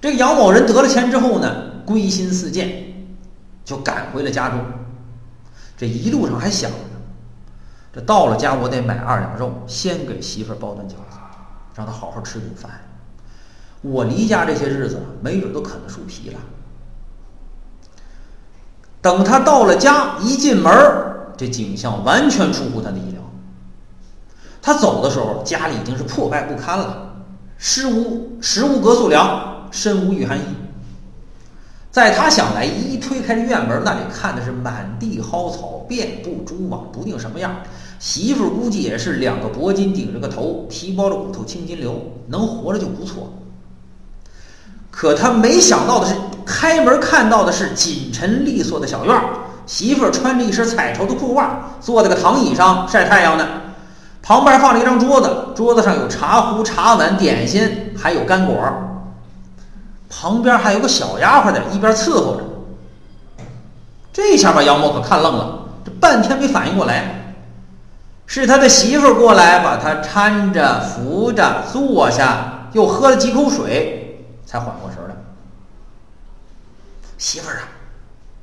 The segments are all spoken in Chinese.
这个杨某人得了钱之后呢，归心似箭，就赶回了家中。这一路上还想着，这到了家我得买二两肉，先给媳妇儿包顿饺子，让她好好吃顿饭。我离家这些日子，没准都啃了树皮了。等他到了家，一进门这景象完全出乎他的意料。他走的时候，家里已经是破败不堪了，食无食无隔宿粮，身无御寒衣。在他想来，一推开这院门，那里看的是满地蒿草，遍布蛛网，不定什么样。媳妇估计也是两个铂金顶着个头，皮包着骨头，青筋流，能活着就不错。可他没想到的是，开门看到的是锦陈利索的小院儿，媳妇穿着一身彩绸的裤袜，坐在个躺椅上晒太阳呢。旁边放了一张桌子，桌子上有茶壶、茶碗、点心，还有干果。旁边还有个小丫鬟在一边伺候着。这下把杨某可看愣了，这半天没反应过来，是他的媳妇过来把他搀着、扶着坐下，又喝了几口水，才缓过神来。媳妇儿啊，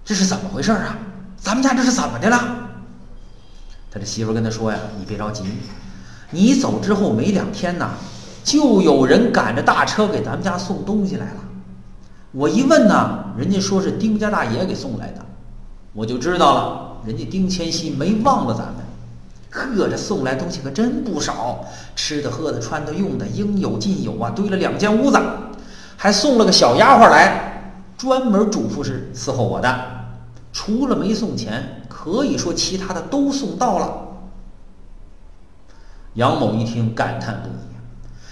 这是怎么回事啊？咱们家这是怎么的了？他的媳妇跟他说呀：“你别着急，你走之后没两天呐，就有人赶着大车给咱们家送东西来了。”我一问呢，人家说是丁家大爷给送来的，我就知道了，人家丁千玺没忘了咱们。呵，这送来东西可真不少，吃的、喝的、穿的、用的，应有尽有啊，堆了两间屋子，还送了个小丫鬟来，专门嘱咐是伺候我的。除了没送钱，可以说其他的都送到了。杨某一听，感叹不已，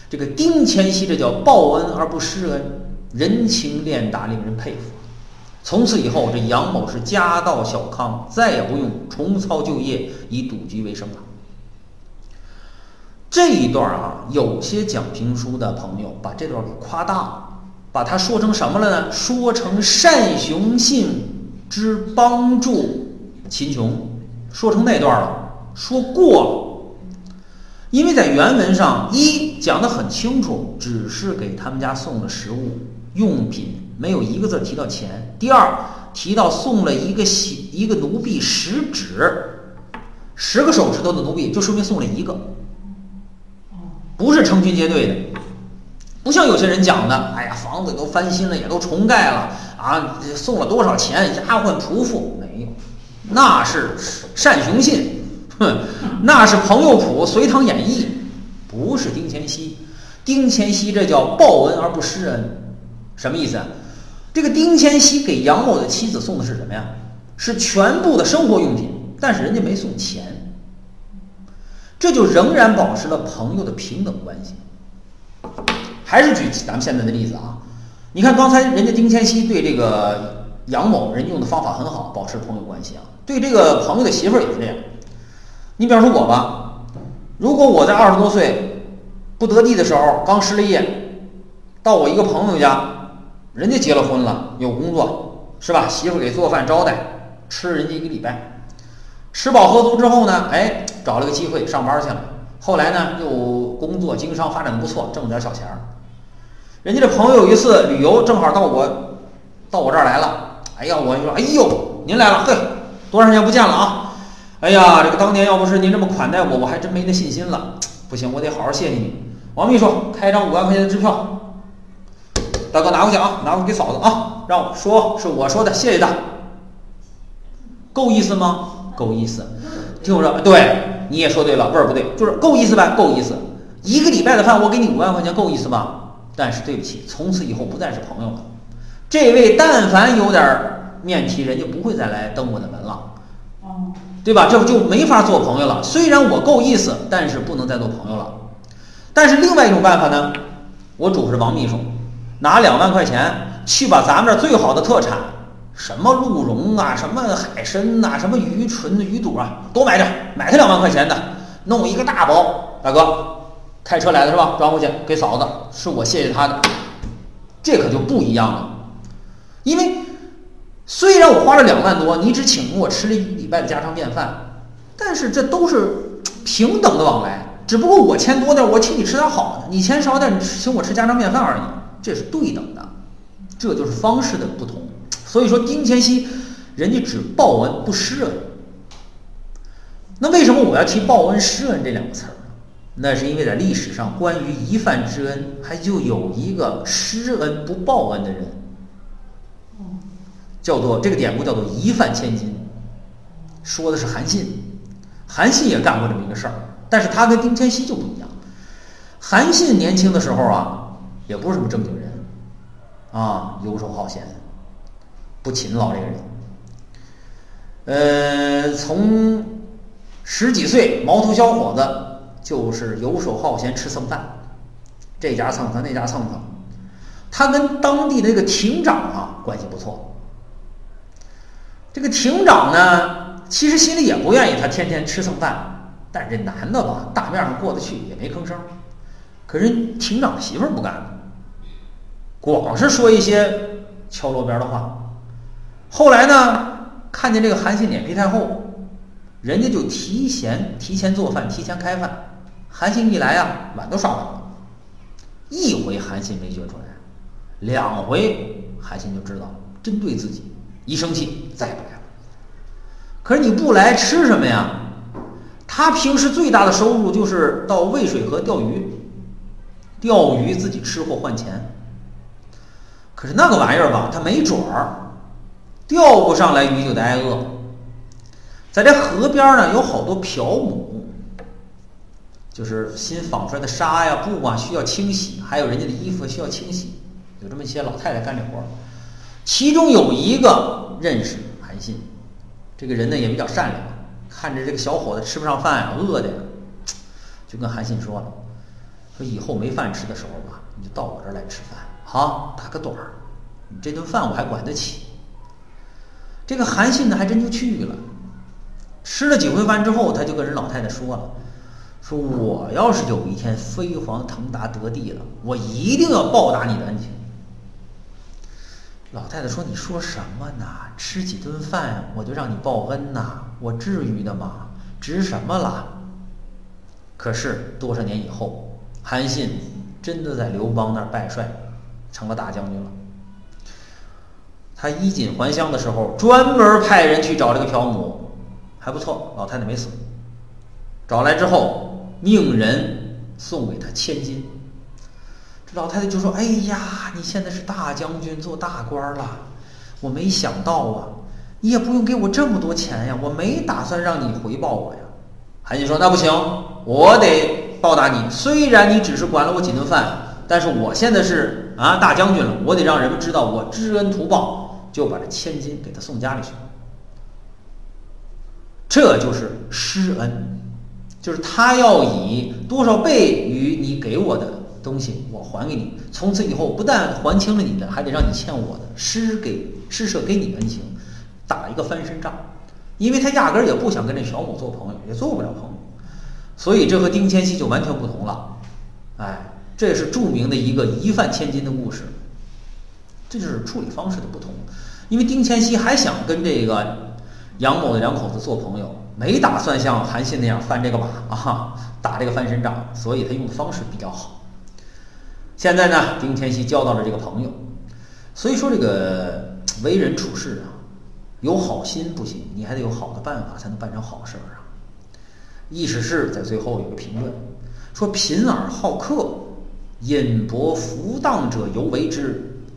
这个丁千玺这叫报恩而不施恩。人情练达，令人佩服。从此以后，这杨某是家道小康，再也不用重操旧业以赌局为生了。这一段啊，有些讲评书的朋友把这段给夸大了，把它说成什么了呢？说成单雄信之帮助秦琼，说成那段了，说过了。因为在原文上，一讲的很清楚，只是给他们家送了食物。用品没有一个字提到钱。第二，提到送了一个一个奴婢十指，十个手指头的奴婢，就说明送了一个，不是成群结队的，不像有些人讲的，哎呀，房子都翻新了，也都重盖了啊，送了多少钱，丫鬟仆妇。没有，那是单雄信，哼，那是彭佑普《隋唐演义》，不是丁乾熙，丁乾熙这叫报恩而不施恩。什么意思？这个丁千熙给杨某的妻子送的是什么呀？是全部的生活用品，但是人家没送钱，这就仍然保持了朋友的平等关系。还是举咱们现在的例子啊，你看刚才人家丁千熙对这个杨某人用的方法很好，保持朋友关系啊。对这个朋友的媳妇儿也是这样。你比方说我吧，如果我在二十多岁不得地的时候，刚失了业，到我一个朋友家。人家结了婚了，有工作，是吧？媳妇给做饭招待，吃人家一个礼拜，吃饱喝足之后呢，哎，找了个机会上班去了。后来呢，又工作经商发展的不错，挣了点小钱儿。人家这朋友有一次旅游，正好到我到我这儿来了。哎呀，我就说，哎呦，您来了，嘿，多长时间不见了啊？哎呀，这个当年要不是您这么款待我，我还真没那信心了。不行，我得好好谢谢你。王秘书，开张五万块钱的支票。大哥拿回去啊，拿回去给嫂子啊，让我说是我说的，谢谢他。够意思吗？够意思。听我说，对，你也说对了，味儿不对，就是够意思呗，够意思。一个礼拜的饭，我给你五万块钱，够意思吧？但是对不起，从此以后不再是朋友了。这位但凡有点面皮，人就不会再来登我的门了，对吧？这就没法做朋友了。虽然我够意思，但是不能再做朋友了。但是另外一种办法呢，我嘱咐王秘书。拿两万块钱去把咱们这最好的特产，什么鹿茸啊，什么海参呐，什么鱼唇、鱼肚啊，都买着，买他两万块钱的，弄一个大包。大哥，开车来的是吧？装回去给嫂子，是我谢谢他的。这可就不一样了，因为虽然我花了两万多，你只请我吃了一礼拜的家常便饭，但是这都是平等的往来，只不过我钱多点，我请你吃点好的；你钱少点，你请我吃家常便饭而已。这是对等的，这就是方式的不同。所以说，丁谦熙人家只报恩不施恩。那为什么我要提报恩施恩这两个词儿呢？那是因为在历史上，关于一饭之恩，还就有一个施恩不报恩的人，叫做这个典故叫做一饭千金，说的是韩信。韩信也干过这么一个事儿，但是他跟丁谦熙就不一样。韩信年轻的时候啊，也不是什么正经人，啊，游手好闲，不勤劳这个人。呃，从十几岁毛头小伙子就是游手好闲，吃蹭饭，这家蹭蹭那家蹭蹭。他跟当地的这个亭长啊关系不错。这个亭长呢，其实心里也不愿意他天天吃蹭饭，但这男的吧，大面上过得去，也没吭声。可是亭长媳妇儿不干，光是说一些敲锣边的话。后来呢，看见这个韩信脸皮太厚，人家就提前提前做饭，提前开饭。韩信一来啊，碗都刷完了。一回韩信没觉出来，两回韩信就知道针对自己，一生气再也不来了。可是你不来吃什么呀？他平时最大的收入就是到渭水河钓鱼。钓鱼自己吃货换钱，可是那个玩意儿吧，它没准儿，钓不上来鱼就得挨饿。在这河边呢，有好多漂母，就是新纺出来的纱呀、布啊，需要清洗；还有人家的衣服需要清洗，有这么一些老太太干这活儿。其中有一个认识韩信，这个人呢也比较善良，看着这个小伙子吃不上饭呀，饿的呀，就跟韩信说了。说以后没饭吃的时候吧，你就到我这儿来吃饭，好打个盹儿。你这顿饭我还管得起。这个韩信呢，还真就去了。吃了几回饭之后，他就跟人老太太说了：“说我要是有一天飞黄腾达得地了，我一定要报答你的恩情。”老太太说：“你说什么呢？吃几顿饭我就让你报恩呐？我至于的吗？值什么了？”可是多少年以后。韩信真的在刘邦那儿拜帅，成了大将军了。他衣锦还乡的时候，专门派人去找这个朴母，还不错，老太太没死。找来之后，命人送给他千金。这老太太就说：“哎呀，你现在是大将军，做大官了，我没想到啊，你也不用给我这么多钱呀，我没打算让你回报我呀。”韩信说：“那不行，我得。”报答你，虽然你只是管了我几顿饭，但是我现在是啊大将军了，我得让人们知道我知恩图报，就把这千金给他送家里去。这就是施恩，就是他要以多少倍于你给我的东西，我还给你。从此以后，不但还清了你的，还得让你欠我的施给施舍给你恩情，打一个翻身仗。因为他压根儿也不想跟这小母做朋友，也做不了朋友。所以这和丁谦熙就完全不同了，哎，这也是著名的一个一饭千金的故事。这就是处理方式的不同。因为丁乾熙还想跟这个杨某的两口子做朋友，没打算像韩信那样翻这个马啊，打这个翻身仗，所以他用的方式比较好。现在呢，丁乾熙交到了这个朋友，所以说这个为人处事啊，有好心不行，你还得有好的办法才能办成好事儿啊。意史是在最后有个评论，说贫而好客，饮薄浮荡者犹为之；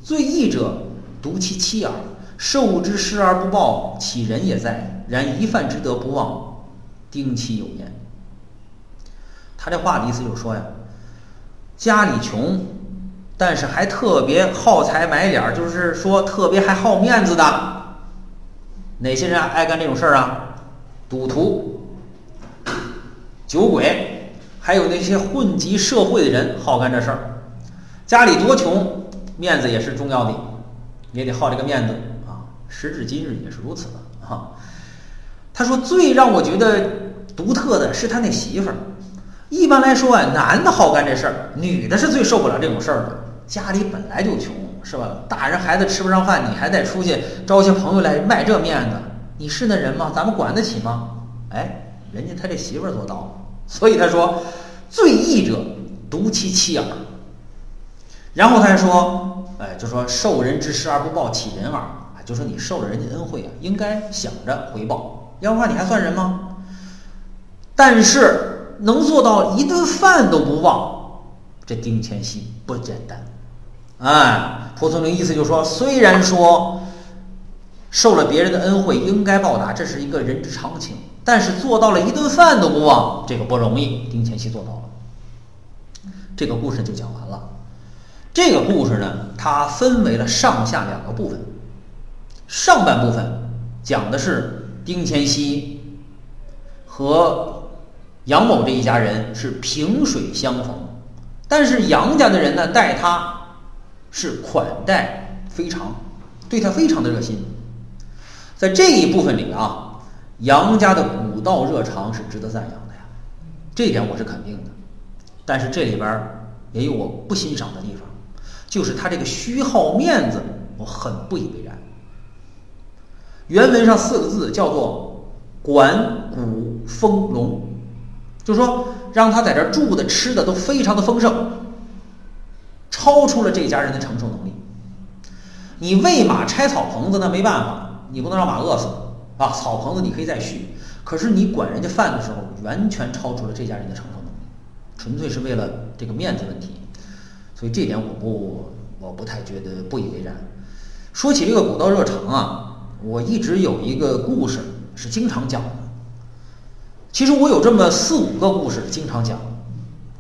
最义者独其妻耳，受之失而不报，其人也在。然一饭之德不忘，丁其有焉。他这话的意思就是说呀，家里穷，但是还特别好财买脸，就是说特别还好面子的，哪些人爱干这种事儿啊？赌徒。酒鬼，还有那些混迹社会的人，好干这事儿。家里多穷，面子也是重要的，也得好这个面子啊。时至今日也是如此的啊。他说，最让我觉得独特的是他那媳妇儿。一般来说啊，男的好干这事儿，女的是最受不了这种事儿的。家里本来就穷，是吧？大人孩子吃不上饭，你还得出去招些朋友来卖这面子，你是那人吗？咱们管得起吗？哎。人家他这媳妇儿做到了，所以他说：“最义者独其妻耳。”然后他还说：“哎，就说受人之施而不报，岂人耳？啊，就说你受了人家恩惠啊，应该想着回报，要不然你还算人吗？但是能做到一顿饭都不忘，这丁乾熙不简单。哎，蒲松龄意思就说，虽然说受了别人的恩惠应该报答，这是一个人之常情，但是做到了一顿饭都不忘，这个不容易。丁乾熙做到了。这个故事就讲完了。这个故事呢，它分为了上下两个部分。上半部分讲的是丁乾熙和杨某这一家人是萍水相逢，但是杨家的人呢，待他是款待非常，对他非常的热心。在这一部分里啊，杨家的古道热肠是值得赞扬的呀，这点我是肯定的。但是这里边也有我不欣赏的地方。就是他这个虚耗面子，我很不以为然。原文上四个字叫做“管谷丰隆”，就是说让他在这住的、吃的都非常的丰盛，超出了这家人的承受能力。你喂马拆草棚子那没办法，你不能让马饿死啊！草棚子你可以再续，可是你管人家饭的时候，完全超出了这家人的承受能力，纯粹是为了这个面子问题。所以这点我不，我不太觉得不以为然。说起这个古道热肠啊，我一直有一个故事是经常讲的。其实我有这么四五个故事经常讲。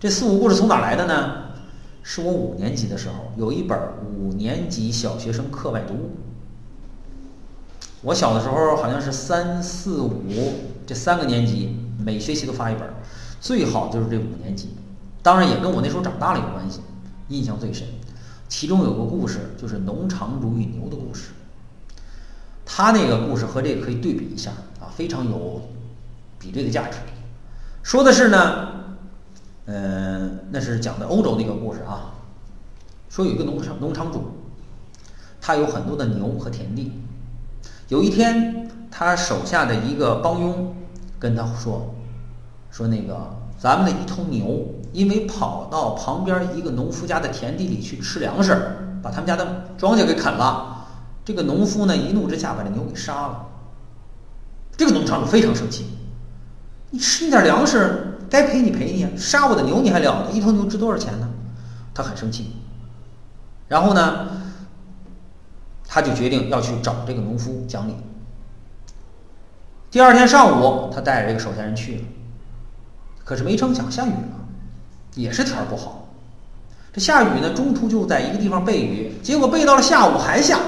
这四五故事从哪来的呢？是我五年级的时候有一本五年级小学生课外读物。我小的时候好像是三四五这三个年级每学期都发一本，最好就是这五年级。当然也跟我那时候长大了有关系。印象最深，其中有个故事，就是农场主与牛的故事。他那个故事和这个可以对比一下啊，非常有比对的价值。说的是呢，嗯，那是讲的欧洲那个故事啊。说有一个农场农场主，他有很多的牛和田地。有一天，他手下的一个帮佣跟他说，说那个。咱们的一头牛，因为跑到旁边一个农夫家的田地里去吃粮食，把他们家的庄稼给啃了。这个农夫呢，一怒之下把这牛给杀了。这个农场主非常生气：“你吃你点粮食，该赔你赔你，杀我的牛你还了得？一头牛值多少钱呢？”他很生气。然后呢，他就决定要去找这个农夫讲理。第二天上午，他带着这个手下人去了。可是没成想下雨了，也是天儿不好。这下雨呢，中途就在一个地方背雨，结果背到了下午还下。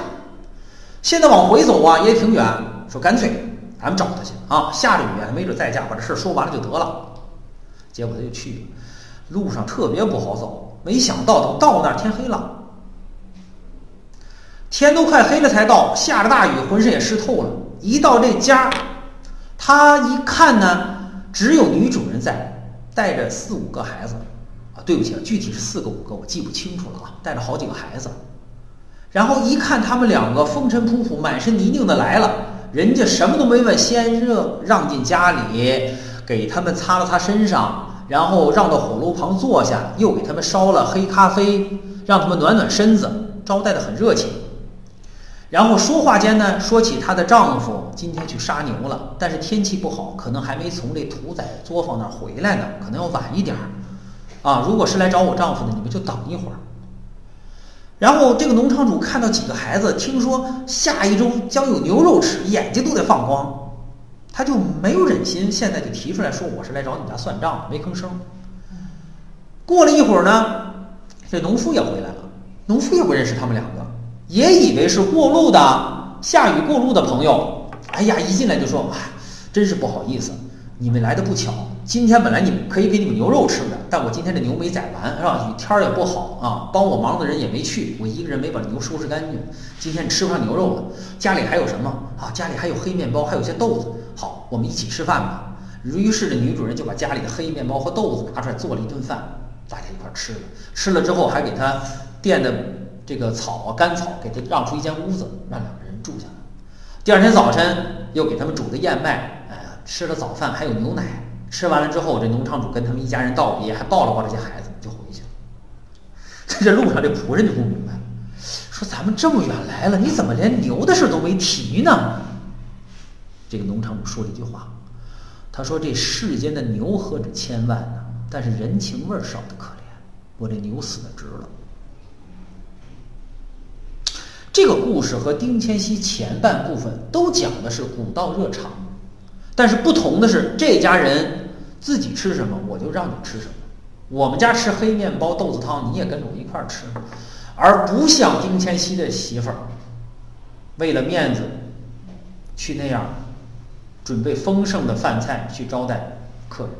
现在往回走啊，也挺远，说干脆咱们找他去啊。下着雨啊，没准在家把这事说完了就得了。结果他就去了，路上特别不好走，没想到等到那天黑了，天都快黑了才到，下着大雨，浑身也湿透了。一到这家，他一看呢。只有女主人在，带着四五个孩子，啊，对不起啊，具体是四个五个，我记不清楚了啊，带着好几个孩子，然后一看他们两个风尘仆仆、满身泥泞的来了，人家什么都没问，先热让进家里，给他们擦了擦身上，然后让到火炉旁坐下，又给他们烧了黑咖啡，让他们暖暖身子，招待的很热情。然后说话间呢，说起她的丈夫今天去杀牛了，但是天气不好，可能还没从这屠宰作坊那儿回来呢，可能要晚一点儿。啊，如果是来找我丈夫的，你们就等一会儿。然后这个农场主看到几个孩子，听说下一周将有牛肉吃，眼睛都得放光，他就没有忍心，现在就提出来说我是来找你家算账的，没吭声。过了一会儿呢，这农夫也回来了，农夫也不认识他们两个。也以为是过路的下雨过路的朋友，哎呀，一进来就说：“哎，真是不好意思，你们来的不巧。今天本来你们可以给你们牛肉吃的，但我今天这牛没宰完，是吧？天儿也不好啊，帮我忙的人也没去，我一个人没把牛收拾干净。今天吃不上牛肉了。家里还有什么啊？家里还有黑面包，还有些豆子。好，我们一起吃饭吧。于是这女主人就把家里的黑面包和豆子拿出来做了一顿饭，大家一块吃了。吃了之后还给他垫的。这个草啊，干草，给他让出一间屋子，让两个人住下来。第二天早晨，又给他们煮的燕麦，哎，吃了早饭，还有牛奶。吃完了之后，这农场主跟他们一家人道别，还抱了抱这些孩子，就回去了。在这路上，这仆人就不明白了，说咱们这么远来了，你怎么连牛的事都没提呢？这个农场主说了一句话，他说：“这世间的牛何止千万呢，但是人情味少的可怜，我这牛死的值了。”这个故事和丁千熙前半部分都讲的是古道热肠，但是不同的是，这家人自己吃什么，我就让你吃什么。我们家吃黑面包豆子汤，你也跟着我一块儿吃，而不像丁千熙的媳妇儿，为了面子，去那样准备丰盛的饭菜去招待客人。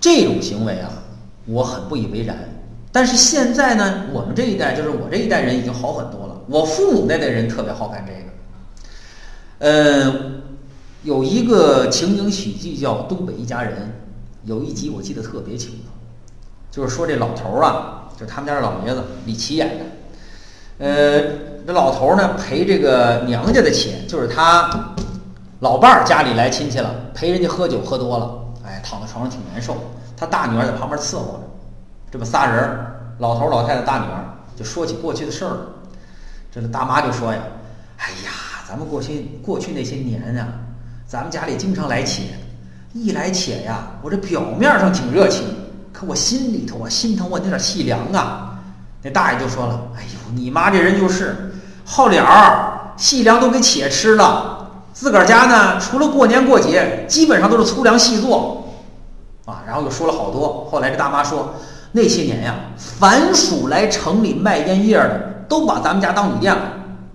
这种行为啊，我很不以为然。但是现在呢，我们这一代，就是我这一代人已经好很多了。我父母那代人特别好干这个。呃，有一个情景喜剧叫《东北一家人》，有一集我记得特别清楚，就是说这老头儿啊，就他们家老爷子李琦演的。呃，这老头儿呢陪这个娘家的钱，就是他老伴儿家里来亲戚了，陪人家喝酒喝多了，哎，躺在床上挺难受。他大女儿在旁边伺候着。这么仨人儿，老头、老太太、大女儿，就说起过去的事儿了。这个大妈就说呀：“哎呀，咱们过去过去那些年啊，咱们家里经常来且，一来且呀，我这表面上挺热情，可我心里头啊心疼我那点细粮啊。”那大爷就说了：“哎呦，你妈这人就是好脸儿，细粮都给且吃了，自个儿家呢，除了过年过节，基本上都是粗粮细做。”啊，然后又说了好多。后来这大妈说。那些年呀，凡属来城里卖烟叶的，都把咱们家当旅店了，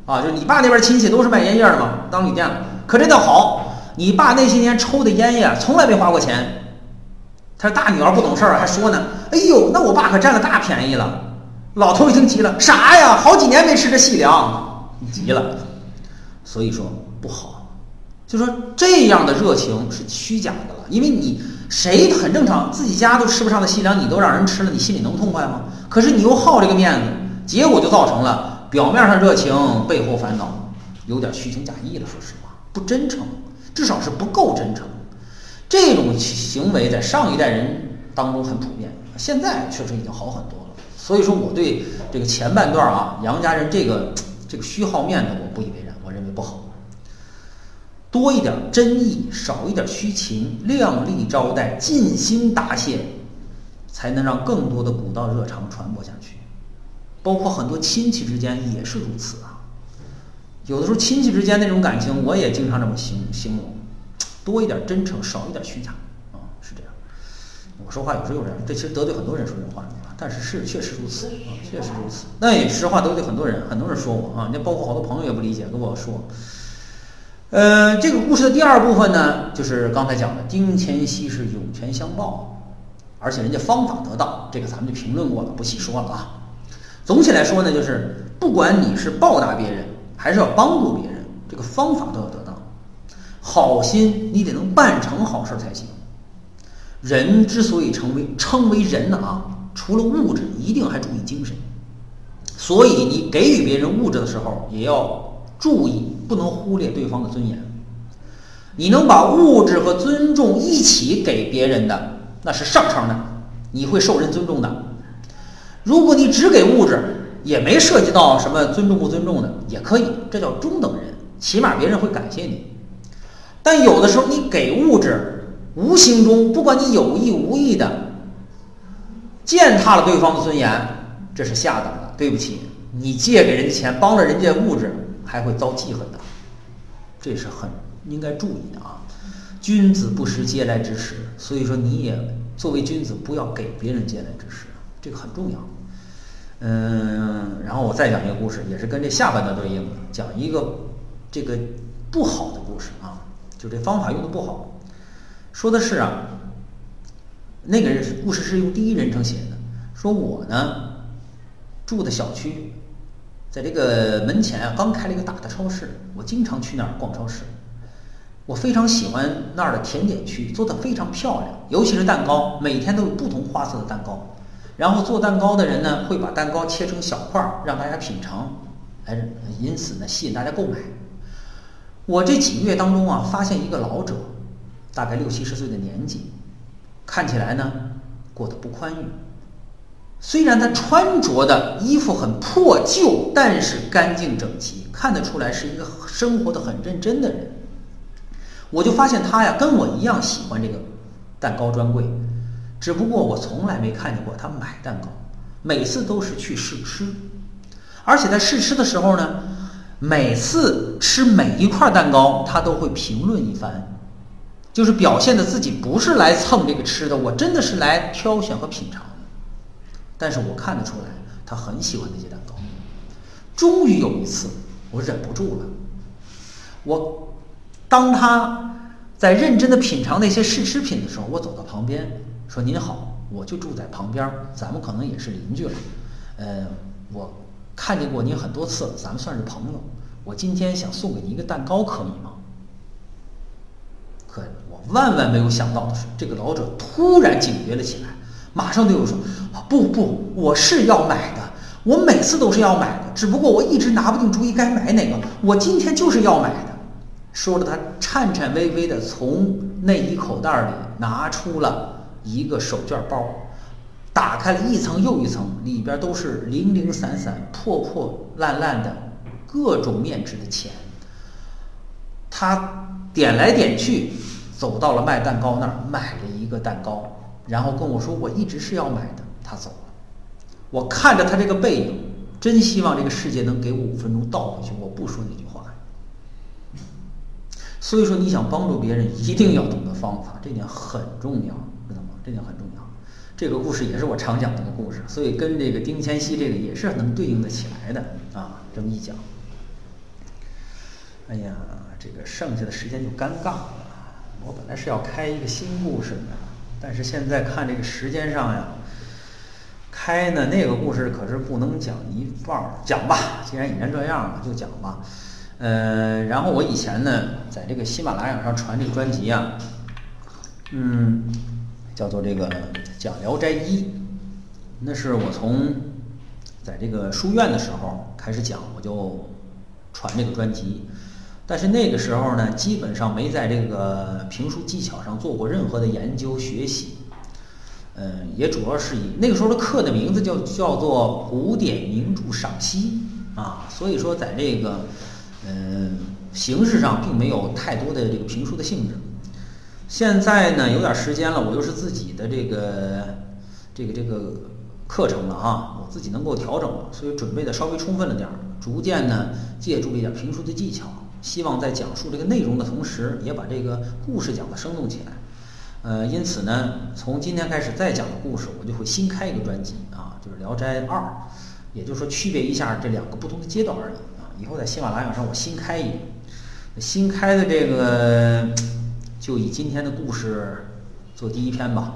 啊，就是你爸那边亲戚都是卖烟叶的嘛，当旅店了。可这倒好，你爸那些年抽的烟叶从来没花过钱。他大女儿不懂事儿，还说呢，哎呦，那我爸可占了大便宜了。老头一听急了，啥呀？好几年没吃这细粮，急了。所以说不好，就说这样的热情是虚假的了，因为你。谁很正常，自己家都吃不上的细粮，你都让人吃了，你心里能痛快吗？可是你又好这个面子，结果就造成了表面上热情，背后烦恼，有点虚情假意了。说实话，不真诚，至少是不够真诚。这种行为在上一代人当中很普遍，现在确实已经好很多了。所以说，我对这个前半段啊，杨家人这个这个虚好面子，我不以为然，我认为不好。多一点真意，少一点虚情，量力招待，尽心答谢，才能让更多的古道热肠传播下去。包括很多亲戚之间也是如此啊。有的时候亲戚之间那种感情，我也经常这么形形容：多一点真诚，少一点虚假啊，是这样。我说话有时候有点，这其实得罪很多人说这话，但是是确实如此啊，确实如此。那也实话得罪很多人，很多人说我啊，那包括好多朋友也不理解，跟我说。呃，这个故事的第二部分呢，就是刚才讲的丁乾熙是涌泉相报，而且人家方法得当，这个咱们就评论过了，不细说了啊。总体来说呢，就是不管你是报答别人，还是要帮助别人，这个方法都要得当。好心你得能办成好事才行。人之所以成为称为人呢啊，除了物质，一定还注意精神。所以你给予别人物质的时候，也要。注意，不能忽略对方的尊严。你能把物质和尊重一起给别人的，那是上乘的，你会受人尊重的。如果你只给物质，也没涉及到什么尊重不尊重的，也可以，这叫中等人，起码别人会感谢你。但有的时候你给物质，无形中不管你有意无意的践踏了对方的尊严，这是下等的。对不起，你借给人家钱，帮了人家物质。还会遭记恨的，这是很应该注意的啊！君子不食嗟来之食，所以说你也作为君子，不要给别人嗟来之食，这个很重要。嗯，然后我再讲一个故事，也是跟这下半段对应的，讲一个这个不好的故事啊，就这方法用的不好。说的是啊，那个人故事是用第一人称写的，说我呢住的小区。在这个门前啊，刚开了一个大的超市，我经常去那儿逛超市。我非常喜欢那儿的甜点区，做的非常漂亮，尤其是蛋糕，每天都有不同花色的蛋糕。然后做蛋糕的人呢，会把蛋糕切成小块儿，让大家品尝，哎，因此呢，吸引大家购买。我这几个月当中啊，发现一个老者，大概六七十岁的年纪，看起来呢，过得不宽裕。虽然他穿着的衣服很破旧，但是干净整齐，看得出来是一个生活的很认真的人。我就发现他呀，跟我一样喜欢这个蛋糕专柜，只不过我从来没看见过他买蛋糕，每次都是去试吃，而且在试吃的时候呢，每次吃每一块蛋糕，他都会评论一番，就是表现的自己不是来蹭这个吃的，我真的是来挑选和品尝。但是我看得出来，他很喜欢那些蛋糕。终于有一次，我忍不住了，我。当他在认真的品尝那些试吃品的时候，我走到旁边说：“您好，我就住在旁边，咱们可能也是邻居了。呃，我看见过您很多次，咱们算是朋友。我今天想送给您一个蛋糕，可以吗？”可我万万没有想到的是，这个老者突然警觉了起来，马上对我说：“不不，我是要买的，我每次都是要买的，只不过我一直拿不定主意该买哪个。我今天就是要买的。”说着，他颤颤巍巍地从内衣口袋里拿出了一个手绢包，打开了一层又一层，里边都是零零散散、破破烂烂的各种面值的钱。他点来点去，走到了卖蛋糕那儿，买了一个蛋糕，然后跟我说：“我一直是要买的。”他走了。我看着他这个背影，真希望这个世界能给我五分钟倒回去，我不说那句话。所以说，你想帮助别人，一定要懂得方法，这点很重要，知道吗？这点很重要。这个故事也是我常讲的一个故事，所以跟这个丁谦熙这个也是能对应的起来的啊。这么一讲，哎呀，这个剩下的时间就尴尬了。我本来是要开一个新故事的，但是现在看这个时间上呀，开呢那个故事可是不能讲一半儿，讲吧，既然已然这样了，就讲吧。呃，然后我以前呢，在这个喜马拉雅上传这个专辑啊，嗯，叫做这个讲《聊斋一》，那是我从在这个书院的时候开始讲，我就传这个专辑，但是那个时候呢，基本上没在这个评书技巧上做过任何的研究学习，嗯，也主要是以那个时候的课的名字叫叫做古典名著赏析啊，所以说在这个。嗯，形式上并没有太多的这个评书的性质。现在呢，有点时间了，我又是自己的这个这个这个课程了哈，我自己能够调整了，所以准备的稍微充分了点儿。逐渐呢，借助了一点评书的技巧，希望在讲述这个内容的同时，也把这个故事讲得生动起来。呃，因此呢，从今天开始再讲的故事，我就会新开一个专辑啊，就是《聊斋二》，也就是说区别一下这两个不同的阶段而已啊。以后在喜马拉雅上，我新开一个，新开的这个就以今天的故事做第一篇吧。